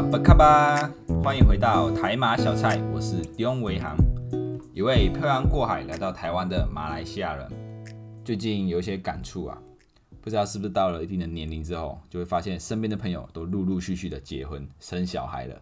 阿巴卡巴，欢迎回到台马小菜，我是丁维航，一位漂洋过海来到台湾的马来西亚人。最近有一些感触啊，不知道是不是到了一定的年龄之后，就会发现身边的朋友都陆陆续续的结婚生小孩了。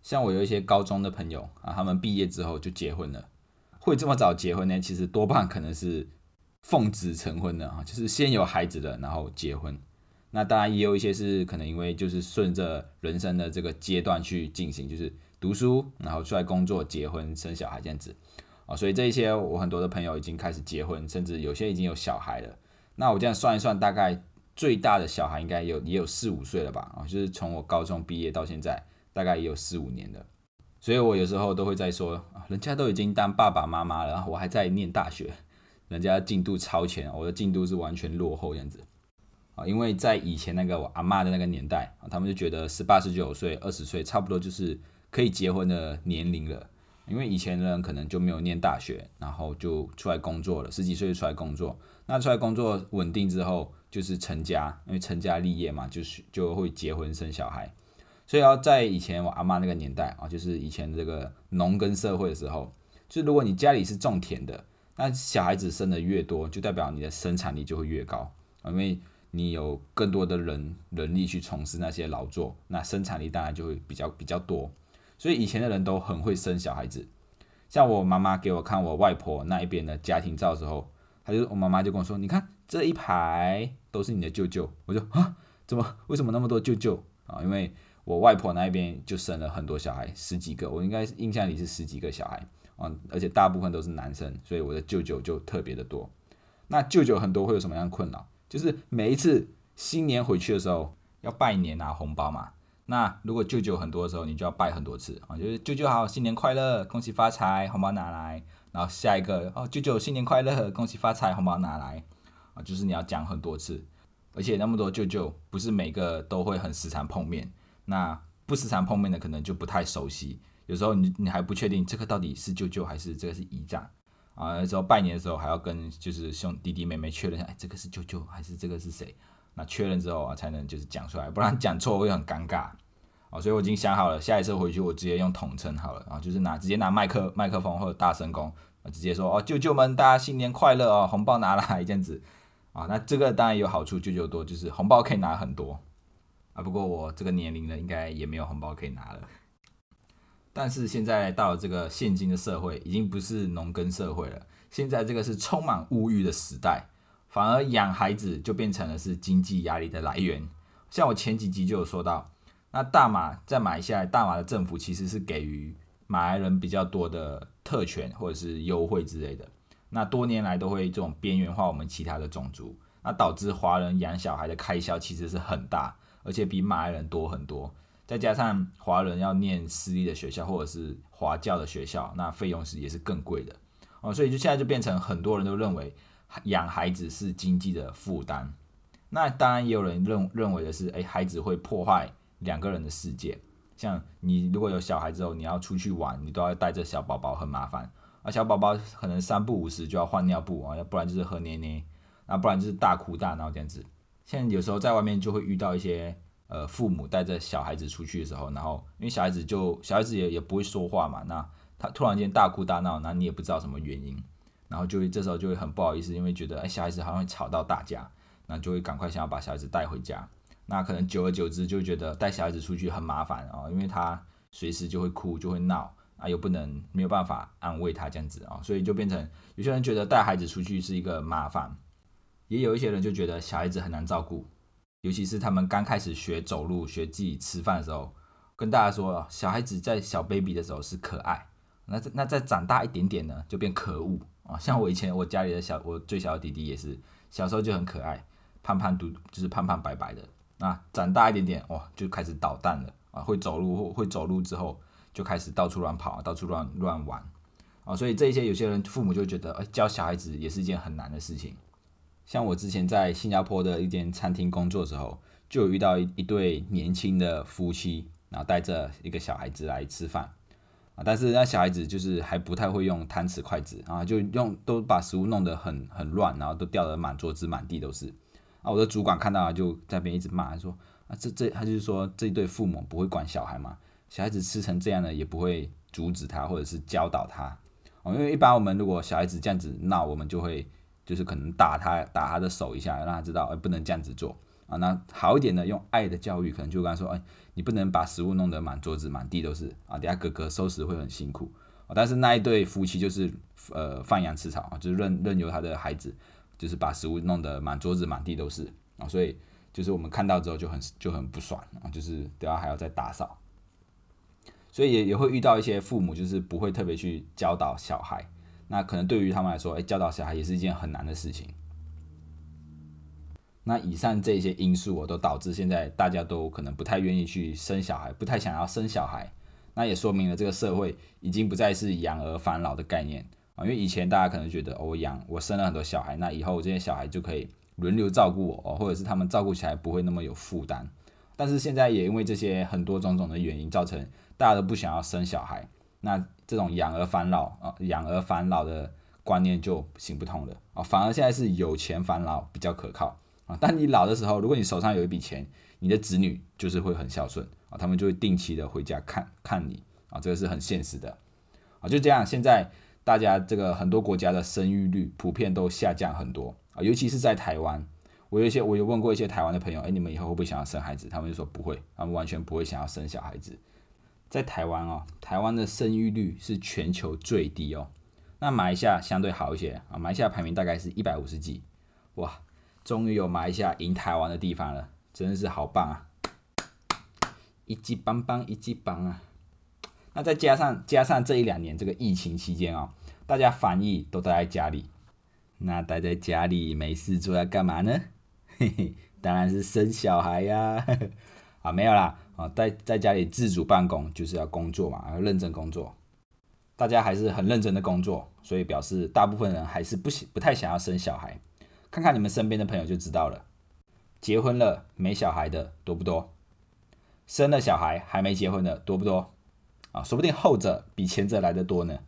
像我有一些高中的朋友啊，他们毕业之后就结婚了。会这么早结婚呢？其实多半可能是奉子成婚的啊，就是先有孩子的，然后结婚。那当然也有一些是可能因为就是顺着人生的这个阶段去进行，就是读书，然后出来工作、结婚、生小孩这样子啊。所以这一些我很多的朋友已经开始结婚，甚至有些已经有小孩了。那我这样算一算，大概最大的小孩应该有也有四五岁了吧？啊，就是从我高中毕业到现在，大概也有四五年了。所以我有时候都会在说，人家都已经当爸爸妈妈了，我还在念大学，人家进度超前，我的进度是完全落后这样子。啊，因为在以前那个我阿妈的那个年代啊，他们就觉得十八、十九岁、二十岁差不多就是可以结婚的年龄了。因为以前的人可能就没有念大学，然后就出来工作了，十几岁就出来工作。那出来工作稳定之后，就是成家，因为成家立业嘛，就是就会结婚生小孩。所以要在以前我阿妈那个年代啊，就是以前这个农耕社会的时候，就如果你家里是种田的，那小孩子生的越多，就代表你的生产力就会越高啊，因为你有更多的人人力去从事那些劳作，那生产力当然就会比较比较多。所以以前的人都很会生小孩子。像我妈妈给我看我外婆那一边的家庭照的时候，她就我妈妈就跟我说：“你看这一排都是你的舅舅。”我就啊，怎么为什么那么多舅舅啊？因为我外婆那一边就生了很多小孩，十几个，我应该印象里是十几个小孩啊，而且大部分都是男生，所以我的舅舅就特别的多。那舅舅很多会有什么样的困扰？就是每一次新年回去的时候要拜年拿红包嘛，那如果舅舅很多的时候，你就要拜很多次。啊，就是舅舅好，新年快乐，恭喜发财，红包拿来，然后下一个哦，舅舅新年快乐，恭喜发财，红包拿来。啊，就是你要讲很多次，而且那么多舅舅不是每个都会很时常碰面，那不时常碰面的可能就不太熟悉，有时候你你还不确定这个到底是舅舅还是这个是姨丈。啊，那时候拜年的时候还要跟就是兄弟弟妹妹确认一下，哎，这个是舅舅还是这个是谁？那确认之后啊，才能就是讲出来，不然讲错会很尴尬。哦，所以我已经想好了，下一次回去我直接用统称好了，然后就是拿直接拿麦克麦克风或者大声公，啊直接说哦，舅舅们大家新年快乐哦，红包拿来 这样子。啊，那这个当然有好处，舅舅多就是红包可以拿很多。啊，不过我这个年龄了，应该也没有红包可以拿了。但是现在到了这个现今的社会，已经不是农耕社会了。现在这个是充满物欲的时代，反而养孩子就变成了是经济压力的来源。像我前几集就有说到，那大马在马来西亚，大马的政府其实是给予马来人比较多的特权或者是优惠之类的。那多年来都会这种边缘化我们其他的种族，那导致华人养小孩的开销其实是很大，而且比马来人多很多。再加上华人要念私立的学校或者是华教的学校，那费用是也是更贵的哦，所以就现在就变成很多人都认为养孩子是经济的负担。那当然也有人认认为的是，哎，孩子会破坏两个人的世界。像你如果有小孩之后，你要出去玩，你都要带着小宝宝，很麻烦。而小宝宝可能三不五时就要换尿布啊，要不然就是喝奶奶，那不然就是大哭大闹这样子。现在有时候在外面就会遇到一些。呃，父母带着小孩子出去的时候，然后因为小孩子就小孩子也也不会说话嘛，那他突然间大哭大闹，那你也不知道什么原因，然后就会这时候就会很不好意思，因为觉得哎小孩子好像会吵到大家，那就会赶快想要把小孩子带回家，那可能久而久之就觉得带小孩子出去很麻烦啊，因为他随时就会哭就会闹啊，又不能没有办法安慰他这样子啊，所以就变成有些人觉得带孩子出去是一个麻烦，也有一些人就觉得小孩子很难照顾。尤其是他们刚开始学走路、学自己吃饭的时候，跟大家说，小孩子在小 baby 的时候是可爱，那那再长大一点点呢，就变可恶啊！像我以前我家里的小我最小的弟弟也是，小时候就很可爱，胖胖嘟就是胖胖白白的，那长大一点点哇，就开始捣蛋了啊！会走路会走路之后，就开始到处乱跑，到处乱乱玩啊！所以这些有些人父母就觉得，哎，教小孩子也是一件很难的事情。像我之前在新加坡的一间餐厅工作的时候，就有遇到一对年轻的夫妻，然后带着一个小孩子来吃饭。啊，但是那小孩子就是还不太会用汤匙筷子啊，就用都把食物弄得很很乱，然后都掉得满桌子满地都是。啊，我的主管看到就在那边一直骂说啊，这这他就是说这对父母不会管小孩嘛，小孩子吃成这样的也不会阻止他或者是教导他。哦，因为一般我们如果小孩子这样子闹，我们就会就是可能打他打他的手一下，让他知道哎不能这样子做啊。那好一点的用爱的教育，可能就跟他说哎，你不能把食物弄得满桌子满地都是啊，等下哥哥收拾会很辛苦。但是那一对夫妻就是呃放羊吃草啊，就是任任由他的孩子，就是把食物弄得满桌子满地都是啊，所以就是我们看到之后就很就很不爽啊，就是等下还要再打扫，所以也也会遇到一些父母就是不会特别去教导小孩，那可能对于他们来说，哎，教导小孩也是一件很难的事情。那以上这些因素，我都导致现在大家都可能不太愿意去生小孩，不太想要生小孩。那也说明了这个社会已经不再是养儿防老的概念啊，因为以前大家可能觉得我养我生了很多小孩，那以后这些小孩就可以轮流照顾我，或者是他们照顾起来不会那么有负担。但是现在也因为这些很多种种的原因，造成大家都不想要生小孩，那这种养儿防老啊，养儿防老的观念就行不通了啊，反而现在是有钱防老比较可靠啊。但你老的时候，如果你手上有一笔钱，你的子女就是会很孝顺。啊，他们就会定期的回家看看你啊，这个是很现实的啊。就这样，现在大家这个很多国家的生育率普遍都下降很多啊，尤其是在台湾。我有一些我有问过一些台湾的朋友，哎，你们以后会不会想要生孩子？他们就说不会，他们完全不会想要生小孩子。在台湾哦，台湾的生育率是全球最低哦。那马来西亚相对好一些啊，马来西亚排名大概是一百五十几。哇，终于有马来西亚赢台湾的地方了，真的是好棒啊！一级棒棒，一级棒啊！那再加上加上这一两年这个疫情期间啊，大家防疫都待在家里，那待在家里没事做要干嘛呢？嘿嘿，当然是生小孩呀！啊，没有啦，啊，在在家里自主办公就是要工作嘛，要认真工作。大家还是很认真的工作，所以表示大部分人还是不喜不太想要生小孩。看看你们身边的朋友就知道了，结婚了没小孩的多不多？生了小孩还没结婚的多不多啊？说不定后者比前者来的多呢。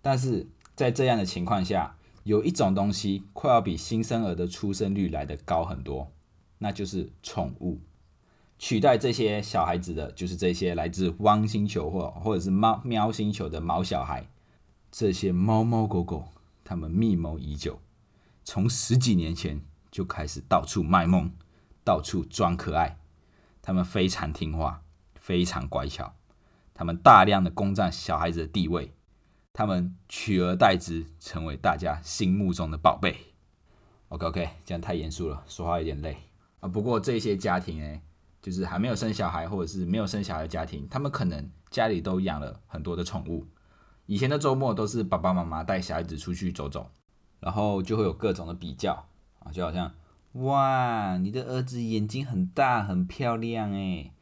但是在这样的情况下，有一种东西快要比新生儿的出生率来的高很多，那就是宠物。取代这些小孩子的就是这些来自汪星球或或者是猫喵星球的毛小孩。这些猫猫狗狗，他们密谋已久，从十几年前就开始到处卖萌，到处装可爱。他们非常听话，非常乖巧，他们大量的攻占小孩子的地位，他们取而代之，成为大家心目中的宝贝。OK OK，这样太严肃了，说话有点累啊。不过这些家庭哎，就是还没有生小孩或者是没有生小孩的家庭，他们可能家里都养了很多的宠物。以前的周末都是爸爸妈妈带小孩子出去走走，然后就会有各种的比较啊，就好像。哇，你的儿子眼睛很大，很漂亮哎，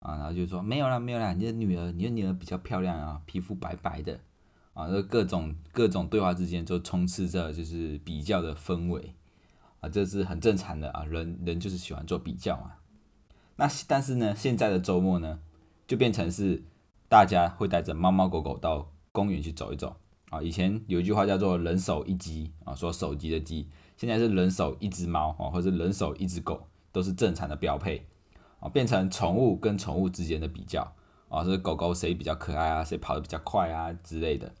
啊，然后就说没有啦，没有啦，你的女儿，你的女儿比较漂亮啊，皮肤白白的，啊，这各种各种对话之间就充斥着就是比较的氛围，啊，这是很正常的啊，人人就是喜欢做比较嘛。那但是呢，现在的周末呢，就变成是大家会带着猫猫狗狗到公园去走一走啊。以前有一句话叫做“人手一机”啊，说手机的机。现在是人手一只猫啊，或者人手一只狗，都是正常的标配啊。变成宠物跟宠物之间的比较啊，是狗狗谁比较可爱啊，谁跑得比较快啊之类的。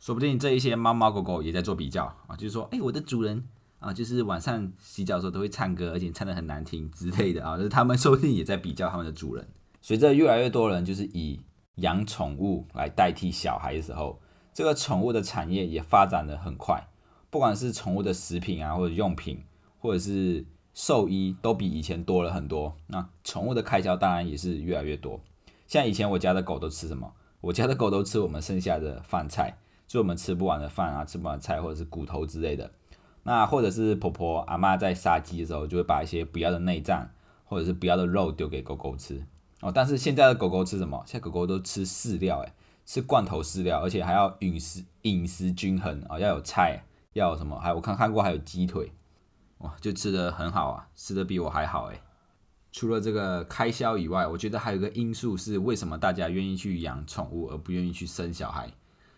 说不定这一些猫猫狗狗也在做比较啊，就是说，哎，我的主人啊，就是晚上洗澡的时候都会唱歌，而且唱得很难听之类的啊，就是他们 说不定也在比较他们的主人。随着越来越多人就是以养宠物来代替小孩的时候，这个宠物的产业也发展的很快。不管是宠物的食品啊，或者用品，或者是兽医，都比以前多了很多。那宠物的开销当然也是越来越多。像以前我家的狗都吃什么？我家的狗都吃我们剩下的饭菜，就我们吃不完的饭啊，吃不完的菜或者是骨头之类的。那或者是婆婆阿妈在杀鸡的时候，就会把一些不要的内脏或者是不要的肉丢给狗狗吃哦。但是现在的狗狗吃什么？现在狗狗都吃饲料，诶，吃罐头饲料，而且还要饮食饮食均衡啊，要有菜。要什么？还我看看过，还有鸡腿，哇，就吃的很好啊，吃的比我还好哎。除了这个开销以外，我觉得还有一个因素是，为什么大家愿意去养宠物而不愿意去生小孩？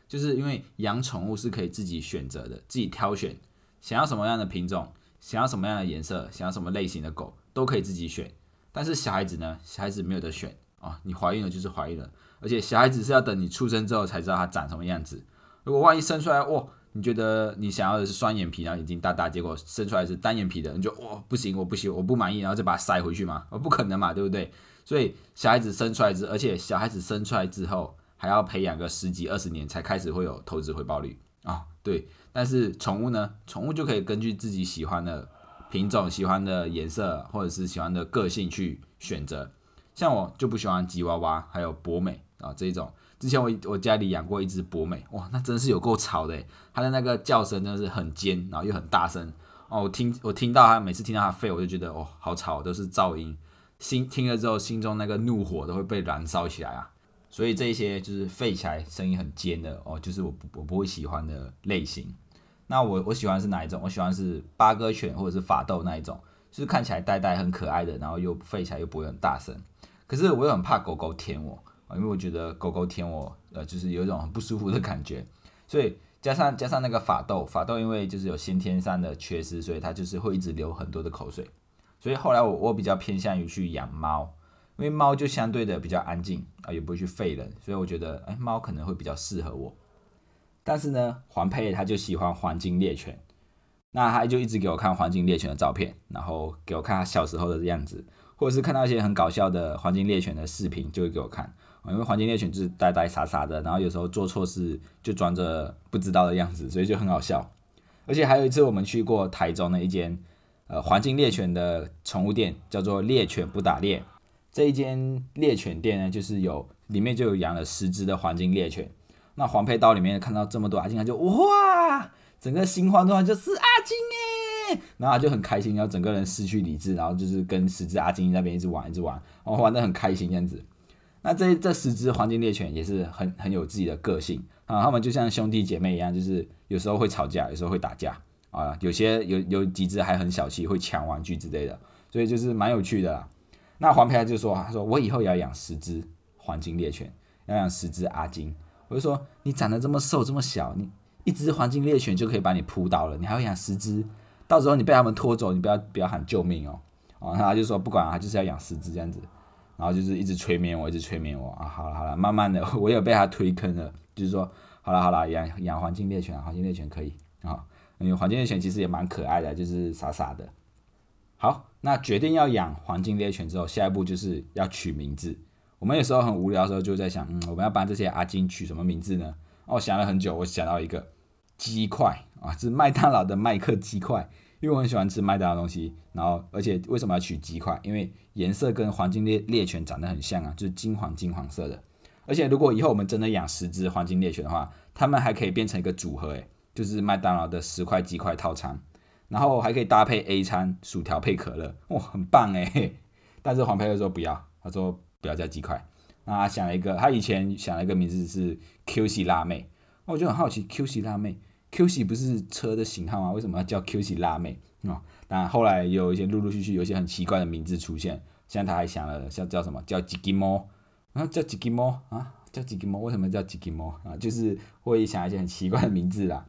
就是因为养宠物是可以自己选择的，自己挑选，想要什么样的品种，想要什么样的颜色，想要什么类型的狗都可以自己选。但是小孩子呢，小孩子没有得选啊，你怀孕了就是怀孕了，而且小孩子是要等你出生之后才知道它长什么样子。如果万一生出来，哇，你觉得你想要的是双眼皮，然后眼睛大大，结果生出来是单眼皮的，你就哇不行，我不行，我不满意，然后再把它塞回去吗？哦，不可能嘛，对不对？所以小孩子生出来之，而且小孩子生出来之后还要培养个十几二十年才开始会有投资回报率啊。对，但是宠物呢，宠物就可以根据自己喜欢的品种、喜欢的颜色或者是喜欢的个性去选择。像我就不喜欢吉娃娃，还有博美啊这一种。之前我我家里养过一只博美，哇，那真是有够吵的，它的那个叫声真的是很尖，然后又很大声哦。我听我听到它每次听到它吠，我就觉得哦好吵，都是噪音。心听了之后，心中那个怒火都会被燃烧起来啊！所以这一些就是吠起来声音很尖的哦，就是我我不会喜欢的类型。那我我喜欢是哪一种？我喜欢是八哥犬或者是法斗那一种，就是看起来呆呆很可爱的，然后又吠起来又不会很大声。可是我又很怕狗狗舔我啊，因为我觉得狗狗舔我，呃，就是有一种很不舒服的感觉。所以加上加上那个法斗，法斗因为就是有先天上的缺失，所以它就是会一直流很多的口水。所以后来我我比较偏向于去养猫，因为猫就相对的比较安静啊，也不会去吠人，所以我觉得哎猫可能会比较适合我。但是呢，黄佩他就喜欢黄金猎犬，那他就一直给我看黄金猎犬的照片，然后给我看他小时候的样子，或者是看到一些很搞笑的黄金猎犬的视频，就会给我看。因为黄金猎犬就是呆呆傻傻的，然后有时候做错事就装着不知道的样子，所以就很好笑。而且还有一次我们去过台中的一间。呃，黄金猎犬的宠物店叫做猎犬不打猎。这一间猎犬店呢，就是有里面就有养了十只的黄金猎犬。那黄佩刀里面看到这么多阿金，他就哇，整个心慌的话就是阿金哎，然后他就很开心，然后整个人失去理智，然后就是跟十只阿金那边一直玩，一直玩，然后玩的很开心这样子。那这 这十只黄金猎犬也是很很有自己的个性啊，他们就像兄弟姐妹一样，就是有时候会吵架，有时候会打架。啊，有些有有几只还很小气，会抢玩具之类的，所以就是蛮有趣的啦。那黄培就说：“他说我以后也要养十只黄金猎犬，要养十只阿金。”我就说：“你长得这么瘦这么小，你一只黄金猎犬就可以把你扑倒了，你还要养十只？到时候你被他们拖走，你不要不要喊救命哦！”啊，他就说不管他就是要养十只这样子，然后就是一直催眠我，一直催眠我啊。好了好了，慢慢的 我也被他推坑了，就是说好了好了，养养黄金猎犬，黄金猎犬可以啊。因为黄金猎犬其实也蛮可爱的，就是傻傻的。好，那决定要养黄金猎犬之后，下一步就是要取名字。我们有时候很无聊的时候，就在想，嗯，我们要帮这些阿金取什么名字呢？哦，想了很久，我想到一个鸡块啊，是麦当劳的麦克鸡块，因为我很喜欢吃麦当劳东西。然后，而且为什么要取鸡块？因为颜色跟黄金猎猎犬长得很像啊，就是金黄金黄色的。而且，如果以后我们真的养十只黄金猎犬的话，它们还可以变成一个组合，诶，就是麦当劳的十块鸡块套餐，然后还可以搭配 A 餐，薯条配可乐，哇，很棒哎！但是黄佩乐说不要，他说不要加鸡块。那他想了一个，他以前想了一个名字是 Q 系辣妹，那我就很好奇，Q 系辣妹，Q 系不是车的型号吗？为什么要叫 Q 系辣妹啊？但后来有一些陆陆续续有一些很奇怪的名字出现，现在他还想了叫叫什么叫吉吉猫，然后叫吉吉猫啊，叫吉吉猫，为什么叫吉吉猫啊？就是会想一些很奇怪的名字啦。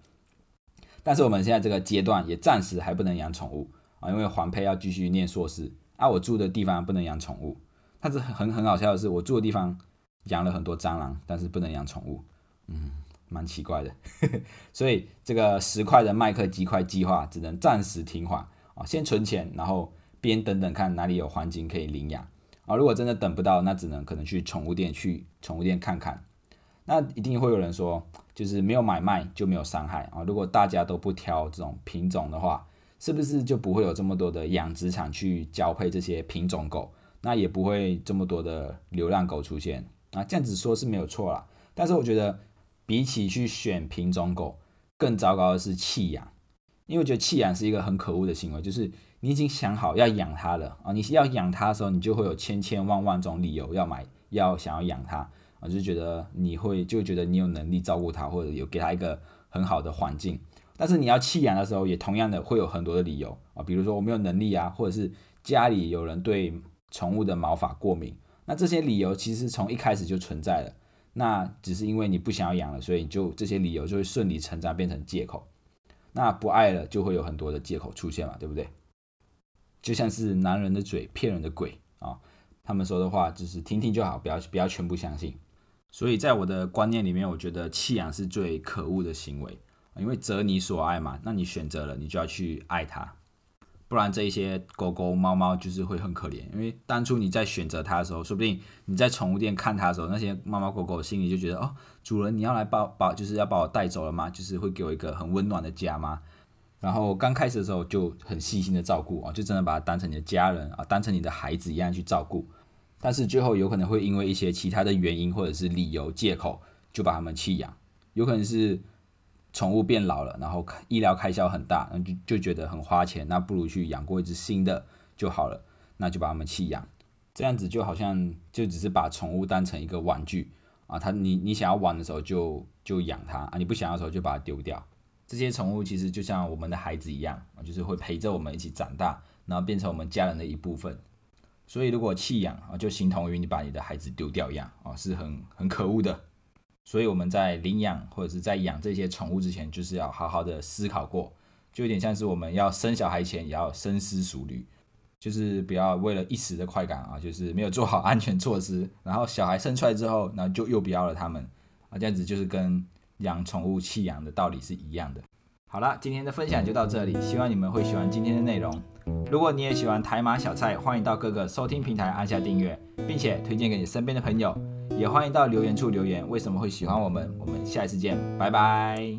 但是我们现在这个阶段也暂时还不能养宠物啊，因为黄佩要继续念硕士啊。我住的地方不能养宠物，但是很很好笑的是，我住的地方养了很多蟑螂，但是不能养宠物，嗯，蛮奇怪的。所以这个十块的麦克鸡块计划只能暂时停缓啊，先存钱，然后边等等看哪里有环境可以领养啊。如果真的等不到，那只能可能去宠物店去宠物店看看。那一定会有人说。就是没有买卖就没有伤害啊！如果大家都不挑这种品种的话，是不是就不会有这么多的养殖场去交配这些品种狗？那也不会这么多的流浪狗出现啊！这样子说是没有错啦，但是我觉得比起去选品种狗，更糟糕的是弃养，因为我觉得弃养是一个很可恶的行为，就是你已经想好要养它了啊！你要养它的时候，你就会有千千万万种理由要买，要想要养它。啊就觉得你会就觉得你有能力照顾它，或者有给它一个很好的环境。但是你要弃养的时候，也同样的会有很多的理由啊，比如说我没有能力啊，或者是家里有人对宠物的毛发过敏。那这些理由其实从一开始就存在了，那只是因为你不想要养了，所以你就这些理由就会顺理成章变成借口。那不爱了就会有很多的借口出现嘛，对不对？就像是男人的嘴骗人的鬼啊，他们说的话就是听听就好，不要不要全部相信。所以在我的观念里面，我觉得弃养是最可恶的行为，因为择你所爱嘛，那你选择了，你就要去爱它。不然这一些狗狗、猫猫就是会很可怜，因为当初你在选择它的时候，说不定你在宠物店看它的时候，那些猫猫狗狗心里就觉得哦，主人你要来把把就是要把我带走了吗？就是会给我一个很温暖的家吗？然后刚开始的时候就很细心的照顾啊，就真的把它当成你的家人啊，当成你的孩子一样去照顾。但是最后有可能会因为一些其他的原因或者是理由借口，就把它们弃养，有可能是。宠物变老了，然后医疗开销很大，那就就觉得很花钱，那不如去养过一只新的就好了，那就把它们弃养，这样子就好像就只是把宠物当成一个玩具啊，它你你想要玩的时候就就养它啊，你不想要的时候就把它丢掉。这些宠物其实就像我们的孩子一样啊，就是会陪着我们一起长大，然后变成我们家人的一部分。所以如果弃养啊，就形同于你把你的孩子丢掉一样啊，是很很可恶的。所以我们在领养或者是在养这些宠物之前，就是要好好的思考过，就有点像是我们要生小孩前也要深思熟虑，就是不要为了一时的快感啊，就是没有做好安全措施，然后小孩生出来之后，然后就又不要了他们啊，这样子就是跟养宠物弃养的道理是一样的。好了，今天的分享就到这里，希望你们会喜欢今天的内容。如果你也喜欢台马小菜，欢迎到各个收听平台按下订阅，并且推荐给你身边的朋友。也欢迎到留言处留言，为什么会喜欢我们？我们下一次见，拜拜。